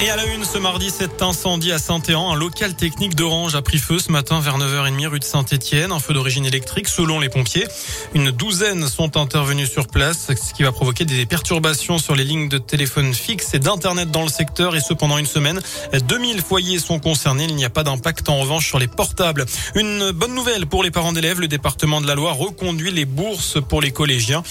Et à la une ce mardi, cet incendie à Saint-Éan, un local technique d'Orange a pris feu ce matin vers 9h30 rue de Saint-Étienne, un feu d'origine électrique selon les pompiers. Une douzaine sont intervenus sur place, ce qui va provoquer des perturbations sur les lignes de téléphone fixe et d'internet dans le secteur et ce pendant une semaine. 2000 foyers sont concernés, il n'y a pas d'impact en revanche sur les portables. Une bonne nouvelle pour les parents d'élèves, le département de la Loire reconduit les bourses pour les collégiens.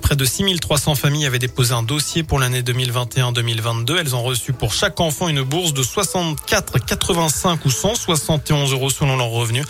Près de 6300 familles avaient déposé un dossier pour l'année 2021-2022. Elles ont reçu pour chaque enfant une bourse de 64, 85 ou 171 euros selon leurs revenus.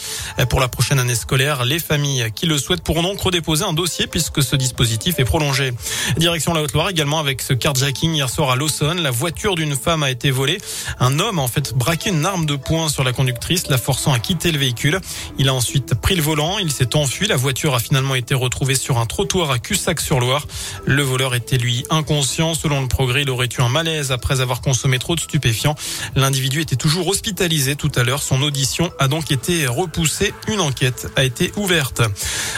Pour la prochaine année scolaire, les familles qui le souhaitent pourront donc redéposer un dossier puisque ce dispositif est prolongé. Direction la Haute-Loire également avec ce carjacking hier soir à Lawson. La voiture d'une femme a été volée. Un homme a en fait braqué une arme de poing sur la conductrice, la forçant à quitter le véhicule. Il a ensuite pris le volant, il s'est enfui. La voiture a finalement été retrouvée sur un trottoir à Cussac-sur-Loire. Le voleur était lui inconscient. Selon le progrès, il aurait eu un malaise après avoir consommé trop de stupéfiants. L'individu était toujours hospitalisé tout à l'heure. Son audition a donc été repoussée. Une enquête a été ouverte.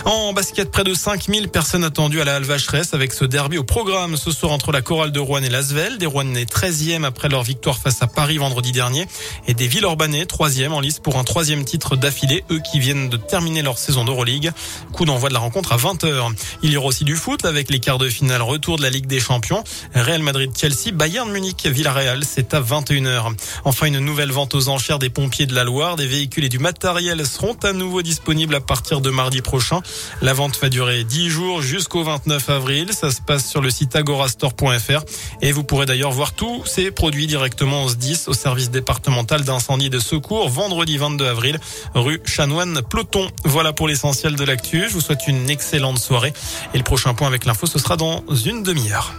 En basket, près de 5000 personnes attendues à la Halle Vacheresse avec ce derby au programme ce soir entre la chorale de Rouen et Lasvel. Des Rouennais 13e après leur victoire face à Paris vendredi dernier et des Villeurbanais 3e en lice pour un troisième titre d'affilée, eux qui viennent de terminer leur saison d'Euroleague. Coup d'envoi de la rencontre à 20h. Il y aura aussi du foot avec les quarts de finale retour de la Ligue des Champions. Real Madrid-Chelsea, Bayern Munich, Villarreal, c'est à 21h. Enfin, une nouvelle vente aux enchères des pompiers de la Loire. Des véhicules et du matériel seront à nouveau disponibles à partir de mardi prochain. La vente va durer 10 jours jusqu'au 29 avril. Ça se passe sur le site agorastore.fr et vous pourrez d'ailleurs voir tous ces produits directement au 10 au service départemental d'incendie et de secours vendredi 22 avril rue Chanoine Ploton. Voilà pour l'essentiel de l'actu. Je vous souhaite une excellente soirée et le prochain point avec l'info ce sera dans une demi-heure.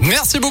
Merci beaucoup.